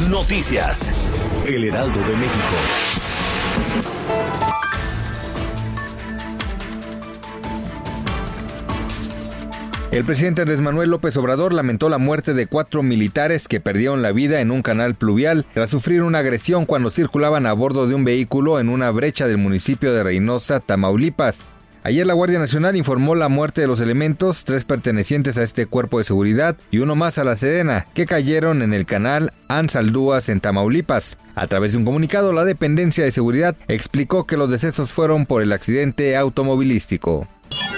Noticias. El Heraldo de México. El presidente Andrés Manuel López Obrador lamentó la muerte de cuatro militares que perdieron la vida en un canal pluvial tras sufrir una agresión cuando circulaban a bordo de un vehículo en una brecha del municipio de Reynosa, Tamaulipas. Ayer la Guardia Nacional informó la muerte de los elementos, tres pertenecientes a este cuerpo de seguridad y uno más a la Sedena, que cayeron en el canal Ansaldúas en Tamaulipas. A través de un comunicado, la dependencia de seguridad explicó que los decesos fueron por el accidente automovilístico.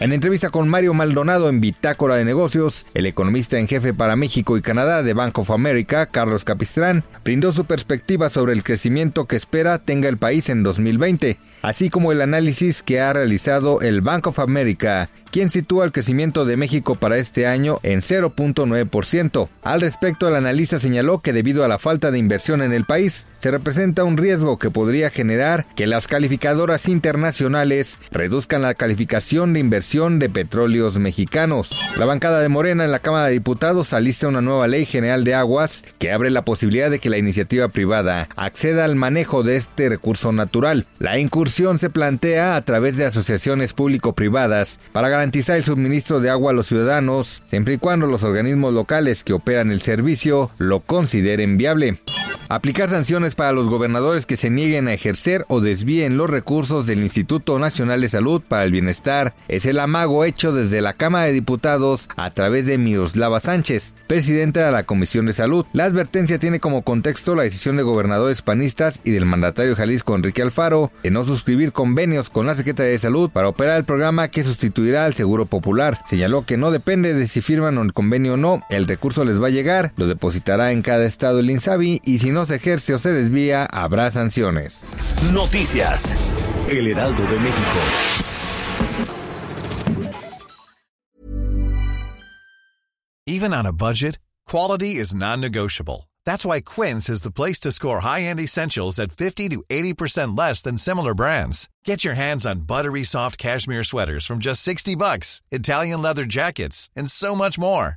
En entrevista con Mario Maldonado en Bitácora de Negocios, el economista en jefe para México y Canadá de Bank of America, Carlos Capistrán, brindó su perspectiva sobre el crecimiento que espera tenga el país en 2020, así como el análisis que ha realizado el Bank of America, quien sitúa el crecimiento de México para este año en 0.9%. Al respecto, el analista señaló que debido a la falta de inversión en el país, se representa un riesgo que podría generar que las calificadoras internacionales reduzcan la calificación de inversión de petróleos mexicanos. La bancada de Morena en la Cámara de Diputados alista una nueva ley general de aguas que abre la posibilidad de que la iniciativa privada acceda al manejo de este recurso natural. La incursión se plantea a través de asociaciones público-privadas para garantizar el suministro de agua a los ciudadanos, siempre y cuando los organismos locales que operan el servicio lo consideren viable. Aplicar sanciones para los gobernadores que se nieguen a ejercer o desvíen los recursos del Instituto Nacional de Salud para el Bienestar es el amago hecho desde la Cámara de Diputados a través de Miroslava Sánchez, presidenta de la Comisión de Salud. La advertencia tiene como contexto la decisión de gobernadores panistas y del mandatario Jalisco Enrique Alfaro de no suscribir convenios con la Secretaría de Salud para operar el programa que sustituirá al Seguro Popular. Señaló que no depende de si firman el convenio o no, el recurso les va a llegar, lo depositará en cada estado el INSABI y si no se ejerce o se desvía, habrá sanciones. Noticias. El Heraldo de México. Even on a budget, quality is non-negotiable. That's why Quince is the place to score high-end essentials at 50 to 80% less than similar brands. Get your hands on buttery soft cashmere sweaters from just 60 bucks, Italian leather jackets, and so much more.